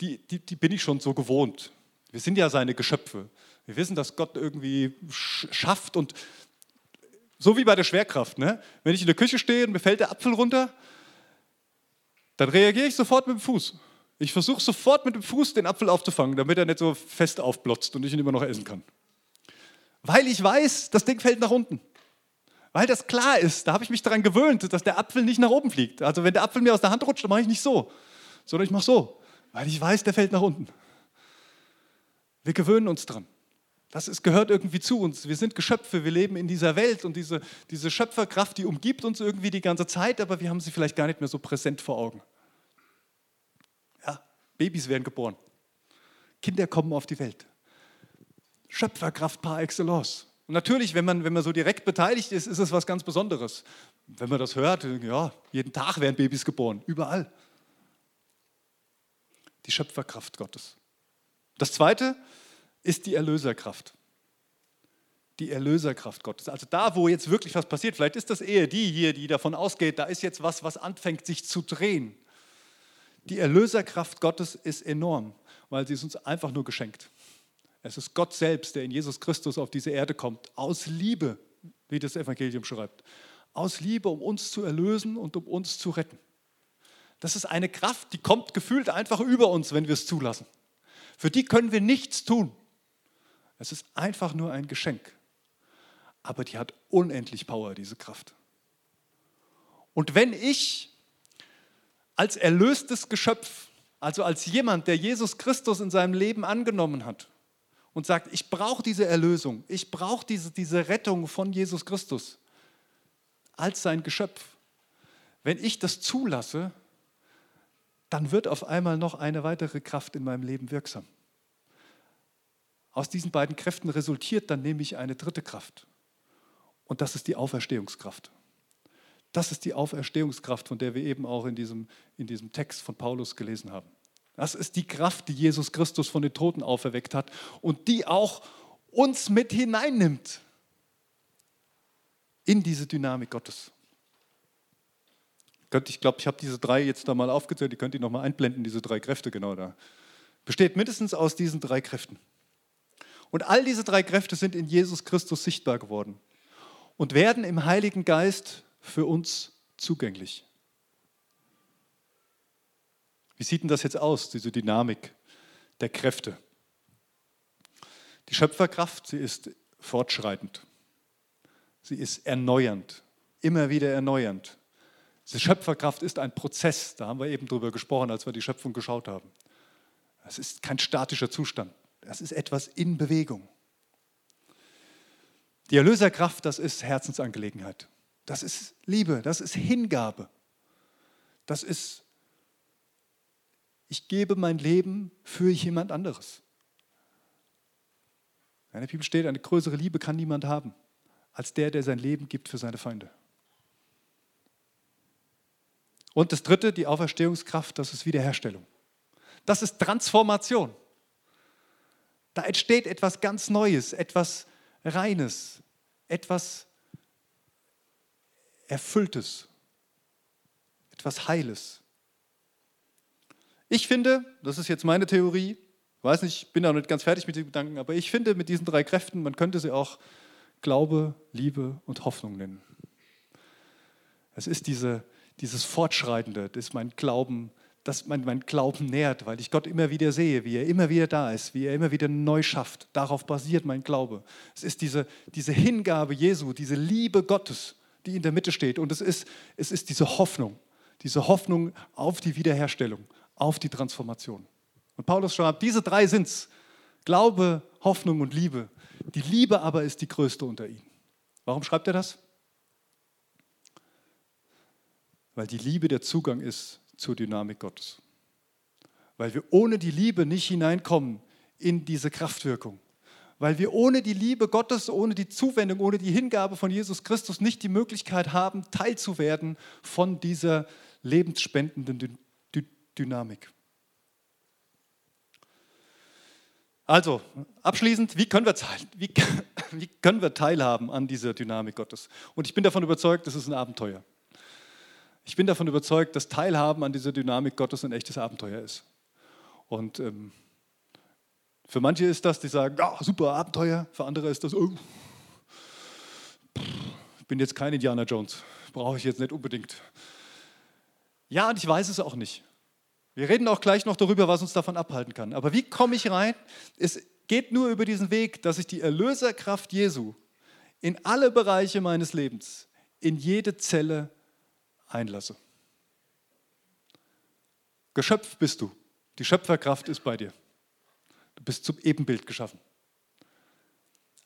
die, die, die bin ich schon so gewohnt. Wir sind ja seine Geschöpfe. Wir wissen, dass Gott irgendwie schafft und so wie bei der Schwerkraft. Ne? Wenn ich in der Küche stehe und mir fällt der Apfel runter, dann reagiere ich sofort mit dem Fuß. Ich versuche sofort mit dem Fuß den Apfel aufzufangen, damit er nicht so fest aufblotzt und ich ihn immer noch essen kann. Weil ich weiß, das Ding fällt nach unten. Weil das klar ist, da habe ich mich daran gewöhnt, dass der Apfel nicht nach oben fliegt. Also wenn der Apfel mir aus der Hand rutscht, dann mache ich nicht so, sondern ich mache so, weil ich weiß, der fällt nach unten. Wir gewöhnen uns dran. Das ist, gehört irgendwie zu uns. Wir sind Geschöpfe, wir leben in dieser Welt und diese, diese Schöpferkraft, die umgibt uns irgendwie die ganze Zeit, aber wir haben sie vielleicht gar nicht mehr so präsent vor Augen. Ja, Babys werden geboren. Kinder kommen auf die Welt. Schöpferkraft par excellence. Und natürlich, wenn man, wenn man so direkt beteiligt ist, ist es was ganz Besonderes. Wenn man das hört, ja, jeden Tag werden Babys geboren, überall. Die Schöpferkraft Gottes. Das zweite ist die Erlöserkraft. Die Erlöserkraft Gottes. Also da, wo jetzt wirklich was passiert, vielleicht ist das eher die hier, die davon ausgeht, da ist jetzt was, was anfängt sich zu drehen. Die Erlöserkraft Gottes ist enorm, weil sie ist uns einfach nur geschenkt. Es ist Gott selbst, der in Jesus Christus auf diese Erde kommt, aus Liebe, wie das Evangelium schreibt. Aus Liebe, um uns zu erlösen und um uns zu retten. Das ist eine Kraft, die kommt gefühlt einfach über uns, wenn wir es zulassen. Für die können wir nichts tun. Es ist einfach nur ein Geschenk. Aber die hat unendlich Power, diese Kraft. Und wenn ich als erlöstes Geschöpf, also als jemand, der Jesus Christus in seinem Leben angenommen hat, und sagt, ich brauche diese Erlösung, ich brauche diese, diese Rettung von Jesus Christus als sein Geschöpf. Wenn ich das zulasse, dann wird auf einmal noch eine weitere Kraft in meinem Leben wirksam. Aus diesen beiden Kräften resultiert dann nämlich eine dritte Kraft. Und das ist die Auferstehungskraft. Das ist die Auferstehungskraft, von der wir eben auch in diesem, in diesem Text von Paulus gelesen haben. Das ist die Kraft, die Jesus Christus von den Toten auferweckt hat und die auch uns mit hineinnimmt in diese Dynamik Gottes. Ich glaube, ich habe diese drei jetzt da mal aufgezählt, die könnt ihr nochmal einblenden, diese drei Kräfte genau da. Besteht mindestens aus diesen drei Kräften. Und all diese drei Kräfte sind in Jesus Christus sichtbar geworden und werden im Heiligen Geist für uns zugänglich. Wie sieht denn das jetzt aus, diese Dynamik der Kräfte? Die Schöpferkraft, sie ist fortschreitend. Sie ist erneuernd, immer wieder erneuernd. Die Schöpferkraft ist ein Prozess, da haben wir eben drüber gesprochen, als wir die Schöpfung geschaut haben. Das ist kein statischer Zustand. Das ist etwas in Bewegung. Die Erlöserkraft, das ist Herzensangelegenheit. Das ist Liebe, das ist Hingabe. Das ist, ich gebe mein Leben für jemand anderes. In der Bibel steht, eine größere Liebe kann niemand haben, als der, der sein Leben gibt für seine Feinde. Und das dritte, die Auferstehungskraft, das ist Wiederherstellung. Das ist Transformation. Da entsteht etwas ganz Neues, etwas Reines, etwas Erfülltes, etwas Heiles. Ich finde, das ist jetzt meine Theorie, weiß nicht, ich bin da noch nicht ganz fertig mit den Gedanken, aber ich finde, mit diesen drei Kräften, man könnte sie auch Glaube, Liebe und Hoffnung nennen. Es ist diese, dieses Fortschreitende, das mein Glauben, das mein, mein Glauben nährt, weil ich Gott immer wieder sehe, wie er immer wieder da ist, wie er immer wieder neu schafft. Darauf basiert mein Glaube. Es ist diese, diese Hingabe Jesu, diese Liebe Gottes, die in der Mitte steht. Und es ist, es ist diese Hoffnung, diese Hoffnung auf die Wiederherstellung, auf die Transformation. Und Paulus schreibt, diese drei sind es. Glaube, Hoffnung und Liebe. Die Liebe aber ist die größte unter ihnen. Warum schreibt er das? Weil die Liebe der Zugang ist zur Dynamik Gottes. Weil wir ohne die Liebe nicht hineinkommen in diese Kraftwirkung. Weil wir ohne die Liebe Gottes, ohne die Zuwendung, ohne die Hingabe von Jesus Christus nicht die Möglichkeit haben, teilzuwerden von dieser lebensspendenden Dynamik. Also, abschließend, wie können, wir, wie, wie können wir teilhaben an dieser Dynamik Gottes? Und ich bin davon überzeugt, das ist ein Abenteuer. Ich bin davon überzeugt, dass Teilhaben an dieser Dynamik Gottes ein echtes Abenteuer ist. Und ähm, für manche ist das, die sagen, oh, super Abenteuer, für andere ist das, oh, ich bin jetzt kein Indiana Jones, brauche ich jetzt nicht unbedingt. Ja, und ich weiß es auch nicht. Wir reden auch gleich noch darüber, was uns davon abhalten kann. Aber wie komme ich rein? Es geht nur über diesen Weg, dass ich die Erlöserkraft Jesu in alle Bereiche meines Lebens, in jede Zelle einlasse. Geschöpf bist du. Die Schöpferkraft ist bei dir. Du bist zum Ebenbild geschaffen.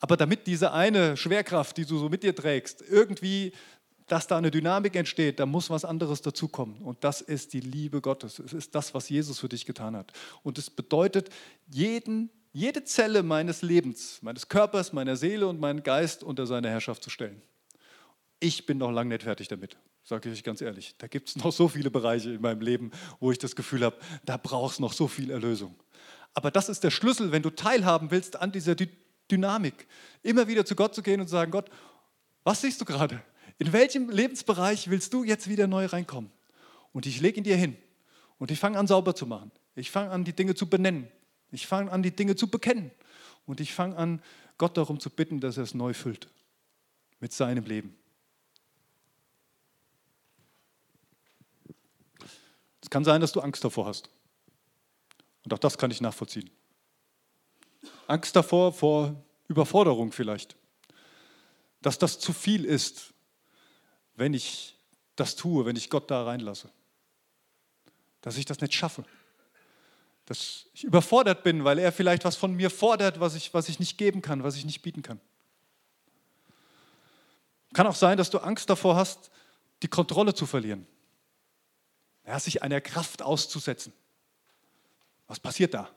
Aber damit diese eine Schwerkraft, die du so mit dir trägst, irgendwie dass da eine Dynamik entsteht, da muss was anderes dazukommen. Und das ist die Liebe Gottes. Es ist das, was Jesus für dich getan hat. Und es bedeutet, jeden, jede Zelle meines Lebens, meines Körpers, meiner Seele und meinen Geist unter seine Herrschaft zu stellen. Ich bin noch lange nicht fertig damit, sage ich euch ganz ehrlich. Da gibt es noch so viele Bereiche in meinem Leben, wo ich das Gefühl habe, da brauchst noch so viel Erlösung. Aber das ist der Schlüssel, wenn du teilhaben willst an dieser Dynamik. Immer wieder zu Gott zu gehen und zu sagen, Gott, was siehst du gerade? In welchem Lebensbereich willst du jetzt wieder neu reinkommen? Und ich lege ihn dir hin. Und ich fange an, sauber zu machen. Ich fange an, die Dinge zu benennen. Ich fange an, die Dinge zu bekennen. Und ich fange an, Gott darum zu bitten, dass er es neu füllt mit seinem Leben. Es kann sein, dass du Angst davor hast. Und auch das kann ich nachvollziehen. Angst davor, vor Überforderung vielleicht. Dass das zu viel ist, wenn ich das tue, wenn ich Gott da reinlasse. Dass ich das nicht schaffe. Dass ich überfordert bin, weil er vielleicht was von mir fordert, was ich, was ich nicht geben kann, was ich nicht bieten kann. Kann auch sein, dass du Angst davor hast, die Kontrolle zu verlieren. Ja, sich einer Kraft auszusetzen. Was passiert da?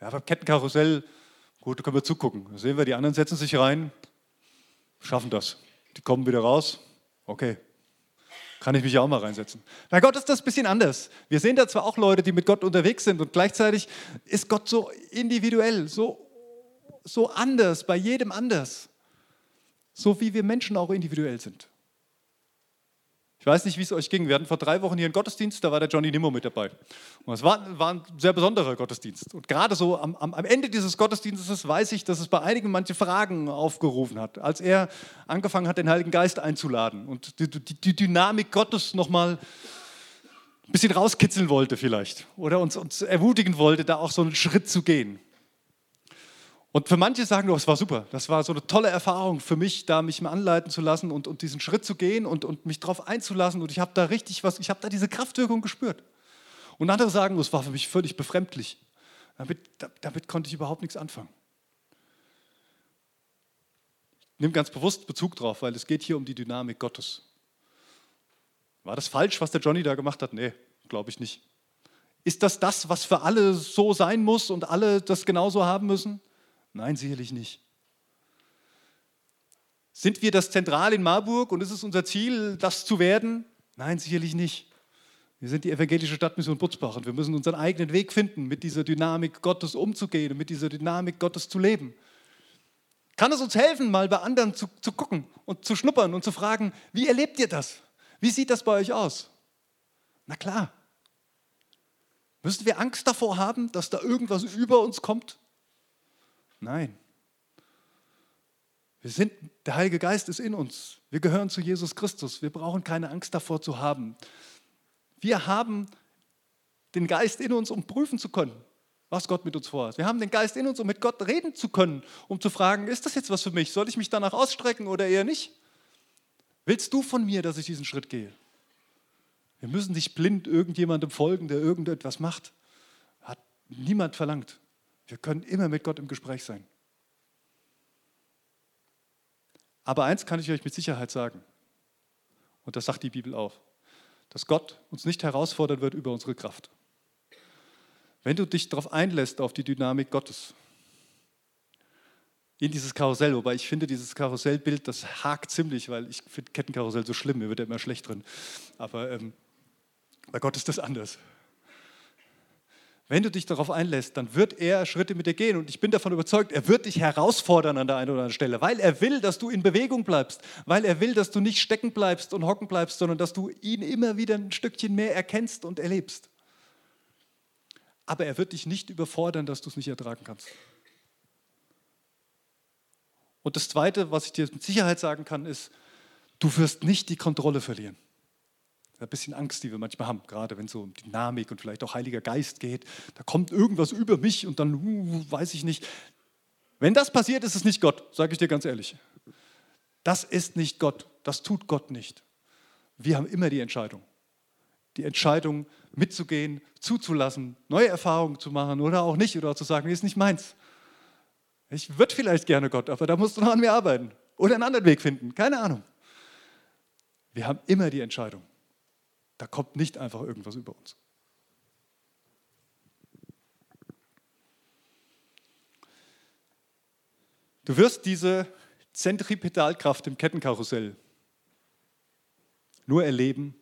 Ja, beim Kettenkarussell, gut, da können wir zugucken. Da sehen wir, die anderen setzen sich rein, schaffen das. Die kommen wieder raus, Okay, kann ich mich ja auch mal reinsetzen. Bei Gott ist das ein bisschen anders. Wir sehen da zwar auch Leute, die mit Gott unterwegs sind und gleichzeitig ist Gott so individuell, so, so anders, bei jedem anders. So wie wir Menschen auch individuell sind. Ich weiß nicht, wie es euch ging. Wir hatten vor drei Wochen hier einen Gottesdienst, da war der Johnny Nimmo mit dabei. Und es war, war ein sehr besonderer Gottesdienst. Und gerade so am, am, Ende dieses Gottesdienstes weiß ich, dass es bei einigen manche Fragen aufgerufen hat, als er angefangen hat, den Heiligen Geist einzuladen und die, die, die Dynamik Gottes nochmal ein bisschen rauskitzeln wollte vielleicht oder uns, uns ermutigen wollte, da auch so einen Schritt zu gehen. Und für manche sagen, oh, es war super, das war so eine tolle Erfahrung für mich, da mich mal anleiten zu lassen und, und diesen Schritt zu gehen und, und mich darauf einzulassen. Und ich habe da richtig was, ich habe da diese Kraftwirkung gespürt. Und andere sagen, oh, es war für mich völlig befremdlich. Damit, damit konnte ich überhaupt nichts anfangen. Ich nehme ganz bewusst Bezug drauf, weil es geht hier um die Dynamik Gottes. War das falsch, was der Johnny da gemacht hat? Nee, glaube ich nicht. Ist das das, was für alle so sein muss und alle das genauso haben müssen? Nein, sicherlich nicht. Sind wir das zentral in Marburg und ist es unser Ziel, das zu werden? Nein, sicherlich nicht. Wir sind die evangelische Stadtmission Butzbach und wir müssen unseren eigenen Weg finden, mit dieser Dynamik Gottes umzugehen und mit dieser Dynamik Gottes zu leben. Kann es uns helfen, mal bei anderen zu, zu gucken und zu schnuppern und zu fragen, wie erlebt ihr das? Wie sieht das bei euch aus? Na klar. Müssen wir Angst davor haben, dass da irgendwas über uns kommt? Nein. Wir sind, der Heilige Geist ist in uns. Wir gehören zu Jesus Christus. Wir brauchen keine Angst davor zu haben. Wir haben den Geist in uns, um prüfen zu können, was Gott mit uns vorhat. Wir haben den Geist in uns, um mit Gott reden zu können, um zu fragen, ist das jetzt was für mich? Soll ich mich danach ausstrecken oder eher nicht? Willst du von mir, dass ich diesen Schritt gehe? Wir müssen nicht blind irgendjemandem folgen, der irgendetwas macht. Hat niemand verlangt. Wir können immer mit Gott im Gespräch sein. Aber eins kann ich euch mit Sicherheit sagen, und das sagt die Bibel auch, dass Gott uns nicht herausfordern wird über unsere Kraft. Wenn du dich darauf einlässt, auf die Dynamik Gottes, in dieses Karussell, wobei ich finde, dieses Karussellbild, das hakt ziemlich, weil ich finde Kettenkarussell so schlimm, mir wird ja immer schlecht drin. Aber ähm, bei Gott ist das anders. Wenn du dich darauf einlässt, dann wird er Schritte mit dir gehen. Und ich bin davon überzeugt, er wird dich herausfordern an der einen oder anderen Stelle, weil er will, dass du in Bewegung bleibst, weil er will, dass du nicht stecken bleibst und hocken bleibst, sondern dass du ihn immer wieder ein Stückchen mehr erkennst und erlebst. Aber er wird dich nicht überfordern, dass du es nicht ertragen kannst. Und das Zweite, was ich dir mit Sicherheit sagen kann, ist, du wirst nicht die Kontrolle verlieren. Ein bisschen Angst, die wir manchmal haben, gerade wenn es so um Dynamik und vielleicht auch Heiliger Geist geht. Da kommt irgendwas über mich und dann uh, weiß ich nicht. Wenn das passiert, ist es nicht Gott, sage ich dir ganz ehrlich. Das ist nicht Gott, das tut Gott nicht. Wir haben immer die Entscheidung. Die Entscheidung mitzugehen, zuzulassen, neue Erfahrungen zu machen oder auch nicht oder auch zu sagen, ist nicht meins. Ich würde vielleicht gerne Gott, aber da musst du noch an mir arbeiten oder einen anderen Weg finden, keine Ahnung. Wir haben immer die Entscheidung. Da kommt nicht einfach irgendwas über uns. Du wirst diese Zentripedalkraft im Kettenkarussell nur erleben,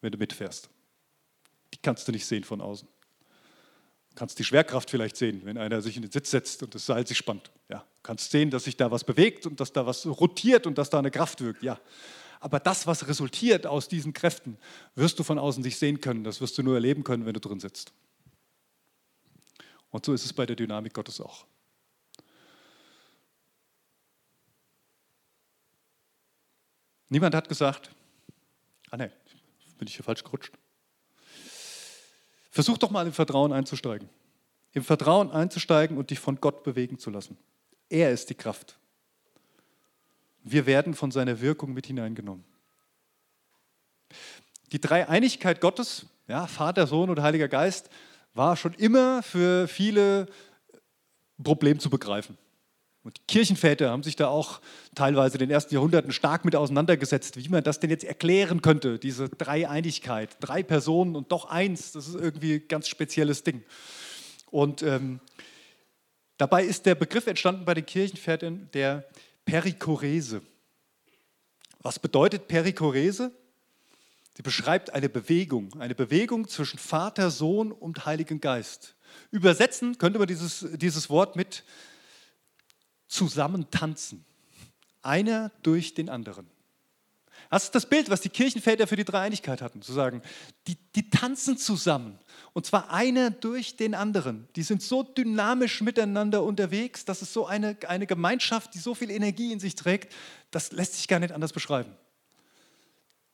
wenn du mitfährst. Die kannst du nicht sehen von außen. Du kannst die Schwerkraft vielleicht sehen, wenn einer sich in den Sitz setzt und das Seil sich spannt. Ja, du kannst sehen, dass sich da was bewegt und dass da was rotiert und dass da eine Kraft wirkt. Ja, aber das, was resultiert aus diesen Kräften, wirst du von außen nicht sehen können. Das wirst du nur erleben können, wenn du drin sitzt. Und so ist es bei der Dynamik Gottes auch. Niemand hat gesagt, ah ne, bin ich hier falsch gerutscht. Versuch doch mal im Vertrauen einzusteigen. Im Vertrauen einzusteigen und dich von Gott bewegen zu lassen. Er ist die Kraft. Wir werden von seiner Wirkung mit hineingenommen. Die Dreieinigkeit Gottes, ja, Vater, Sohn und Heiliger Geist, war schon immer für viele Problem zu begreifen. Und die Kirchenväter haben sich da auch teilweise in den ersten Jahrhunderten stark mit auseinandergesetzt, wie man das denn jetzt erklären könnte, diese Dreieinigkeit. Drei Personen und doch eins, das ist irgendwie ein ganz spezielles Ding. Und ähm, dabei ist der Begriff entstanden bei den Kirchenvätern der Perikorese. Was bedeutet Perikorese? Sie beschreibt eine Bewegung, eine Bewegung zwischen Vater, Sohn und Heiligen Geist. Übersetzen könnte man dieses, dieses Wort mit zusammentanzen. Einer durch den anderen. Das ist das Bild, was die Kirchenväter für die Dreieinigkeit hatten, zu sagen, die, die tanzen zusammen. Und zwar einer durch den anderen. Die sind so dynamisch miteinander unterwegs, das ist so eine, eine Gemeinschaft, die so viel Energie in sich trägt, das lässt sich gar nicht anders beschreiben.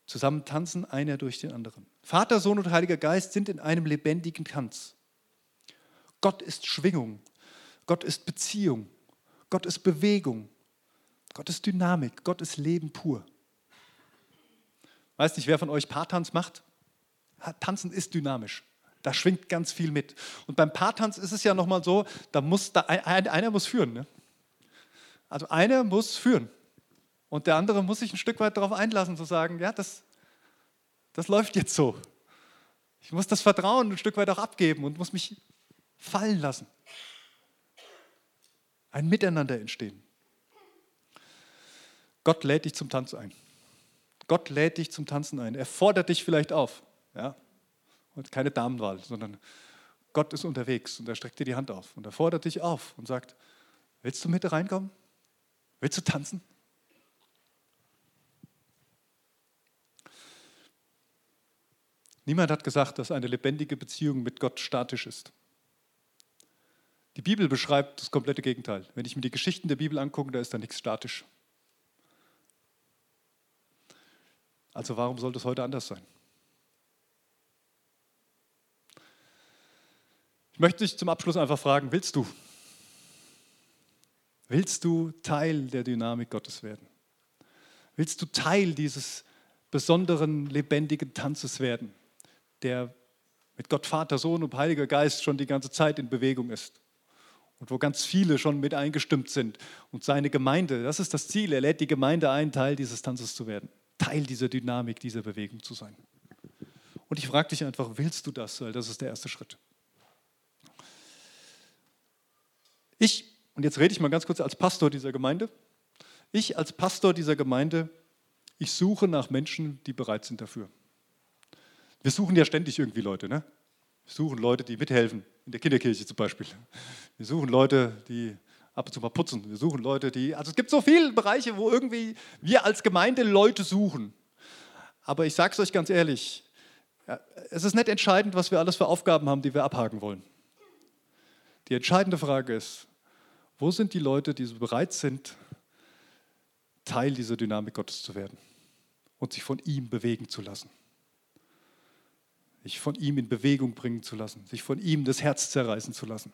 Zusammen tanzen einer durch den anderen. Vater, Sohn und Heiliger Geist sind in einem lebendigen Tanz. Gott ist Schwingung. Gott ist Beziehung. Gott ist Bewegung. Gott ist Dynamik. Gott ist Leben pur. Weiß nicht, wer von euch Paartanz macht? Tanzen ist dynamisch. Da schwingt ganz viel mit. Und beim Paartanz ist es ja nochmal so, da muss da, ein, einer muss führen. Ne? Also einer muss führen. Und der andere muss sich ein Stück weit darauf einlassen, zu sagen, ja, das, das läuft jetzt so. Ich muss das Vertrauen ein Stück weit auch abgeben und muss mich fallen lassen. Ein Miteinander entstehen. Gott lädt dich zum Tanz ein. Gott lädt dich zum Tanzen ein. Er fordert dich vielleicht auf. Ja? Und keine Damenwahl, sondern Gott ist unterwegs und er streckt dir die Hand auf und er fordert dich auf und sagt, willst du mit reinkommen? Willst du tanzen? Niemand hat gesagt, dass eine lebendige Beziehung mit Gott statisch ist. Die Bibel beschreibt das komplette Gegenteil. Wenn ich mir die Geschichten der Bibel angucke, da ist da nichts statisch. Also warum sollte es heute anders sein? Ich möchte dich zum Abschluss einfach fragen, willst du? Willst du Teil der Dynamik Gottes werden? Willst du Teil dieses besonderen, lebendigen Tanzes werden, der mit Gott Vater, Sohn und Heiliger Geist schon die ganze Zeit in Bewegung ist? und wo ganz viele schon mit eingestimmt sind. Und seine Gemeinde, das ist das Ziel, er lädt die Gemeinde ein, Teil dieses Tanzes zu werden, Teil dieser Dynamik, dieser Bewegung zu sein. Und ich frage dich einfach, willst du das? Weil das ist der erste Schritt. Ich, und jetzt rede ich mal ganz kurz als Pastor dieser Gemeinde, ich als Pastor dieser Gemeinde, ich suche nach Menschen, die bereit sind dafür. Wir suchen ja ständig irgendwie Leute, ne? Wir suchen Leute, die mithelfen, in der Kinderkirche zum Beispiel. Wir suchen Leute, die ab und zu mal putzen. Wir suchen Leute, die. Also es gibt so viele Bereiche, wo irgendwie wir als Gemeinde Leute suchen. Aber ich sage es euch ganz ehrlich, es ist nicht entscheidend, was wir alles für Aufgaben haben, die wir abhaken wollen. Die entscheidende Frage ist, wo sind die Leute, die so bereit sind, Teil dieser Dynamik Gottes zu werden und sich von ihm bewegen zu lassen? sich von ihm in Bewegung bringen zu lassen, sich von ihm das Herz zerreißen zu lassen,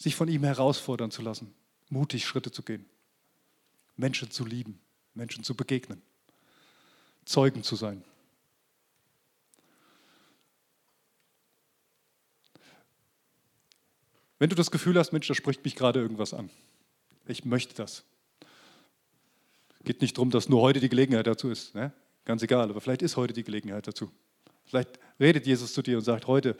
sich von ihm herausfordern zu lassen, mutig Schritte zu gehen, Menschen zu lieben, Menschen zu begegnen, Zeugen zu sein. Wenn du das Gefühl hast, Mensch, da spricht mich gerade irgendwas an, ich möchte das. Geht nicht darum, dass nur heute die Gelegenheit dazu ist, ne? ganz egal, aber vielleicht ist heute die Gelegenheit dazu. Vielleicht redet Jesus zu dir und sagt, heute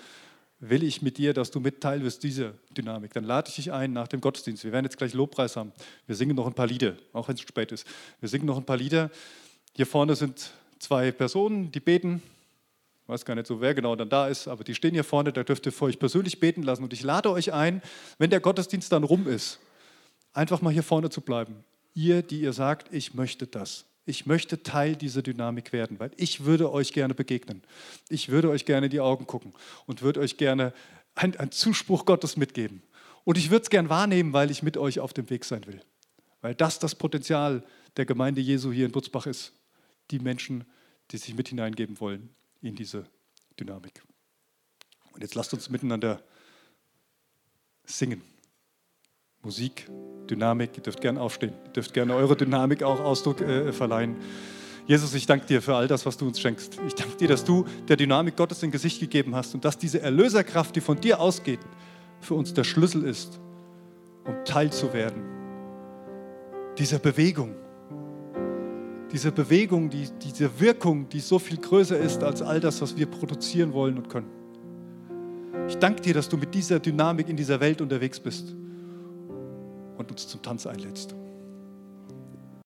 will ich mit dir, dass du mit Teil wirst dieser Dynamik. Dann lade ich dich ein nach dem Gottesdienst. Wir werden jetzt gleich Lobpreis haben. Wir singen noch ein paar Lieder, auch wenn es spät ist. Wir singen noch ein paar Lieder. Hier vorne sind zwei Personen, die beten. Ich weiß gar nicht so, wer genau dann da ist, aber die stehen hier vorne, da dürft ihr für euch persönlich beten lassen. Und ich lade euch ein, wenn der Gottesdienst dann rum ist, einfach mal hier vorne zu bleiben. Ihr, die ihr sagt, ich möchte das ich möchte Teil dieser Dynamik werden, weil ich würde euch gerne begegnen. Ich würde euch gerne in die Augen gucken und würde euch gerne einen Zuspruch Gottes mitgeben. Und ich würde es gern wahrnehmen, weil ich mit euch auf dem Weg sein will. Weil das das Potenzial der Gemeinde Jesu hier in Butzbach ist. Die Menschen, die sich mit hineingeben wollen in diese Dynamik. Und jetzt lasst uns miteinander singen. Musik, Dynamik. Ihr dürft gerne aufstehen. Ihr dürft gerne eure Dynamik auch Ausdruck äh, verleihen. Jesus, ich danke dir für all das, was du uns schenkst. Ich danke dir, dass du der Dynamik Gottes ein Gesicht gegeben hast und dass diese Erlöserkraft, die von dir ausgeht, für uns der Schlüssel ist, um Teil zu werden. Dieser Bewegung. Diese Bewegung, die, diese Wirkung, die so viel größer ist als all das, was wir produzieren wollen und können. Ich danke dir, dass du mit dieser Dynamik in dieser Welt unterwegs bist und uns zum Tanz einlädst.